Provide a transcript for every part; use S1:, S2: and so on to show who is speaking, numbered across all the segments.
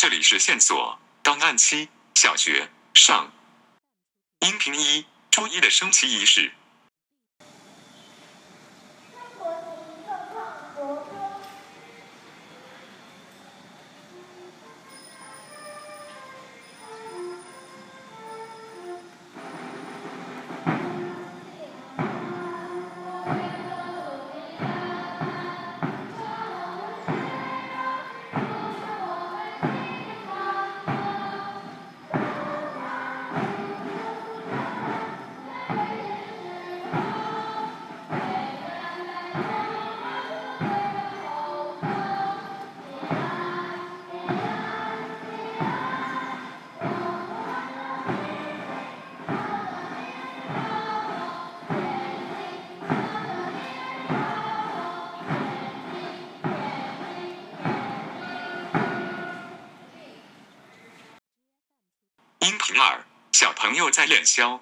S1: 这里是线索档案七，小学上。音频一：初一的升旗仪式。二：小朋友在练箫。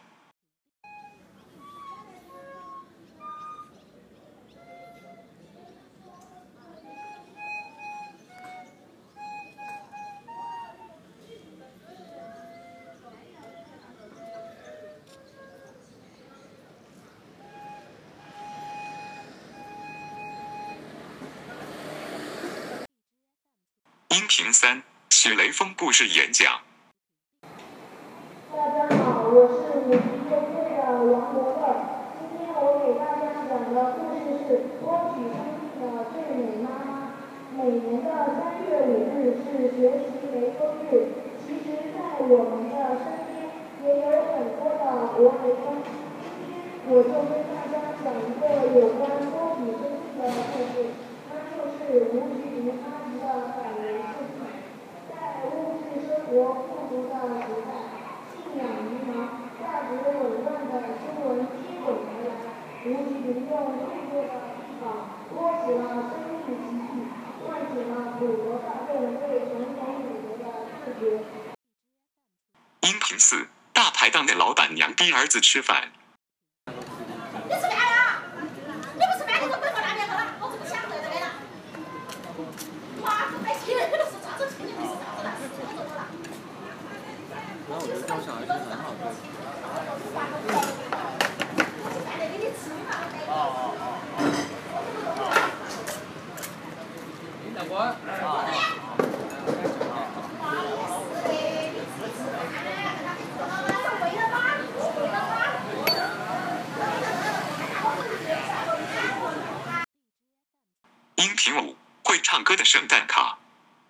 S1: 音频三：许雷锋故事演讲。
S2: 大家好，我是五级中队的王博乐。今天我给大家讲的故事是《托举生命的最美妈妈》。每年的三月五日是学习雷锋日。其实，在我们的身边也有很多的活雷锋。今天我就跟大家讲一个有关托举生命的故事，它就是吴菊林阿姨的感人事迹。在物质生活富足的时代。信仰迷茫、价值紊乱的新闻接踵而来，吴菊林用最多的臂膀托起了生命旗帜，唤醒了普罗大众对传统美德的自觉。
S1: 音频四：大排档的老板娘逼儿子吃饭。
S3: 你吃饭呀？那我
S4: 觉得照相还是很好的。
S1: 音频五：会唱歌的圣诞卡。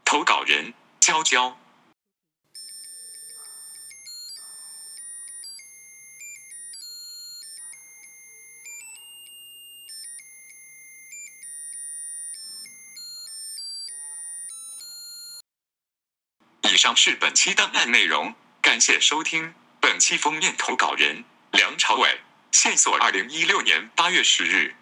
S1: 投稿人：娇娇。上是本期档案内容，感谢收听。本期封面投稿人：梁朝伟，线索：二零一六年八月十日。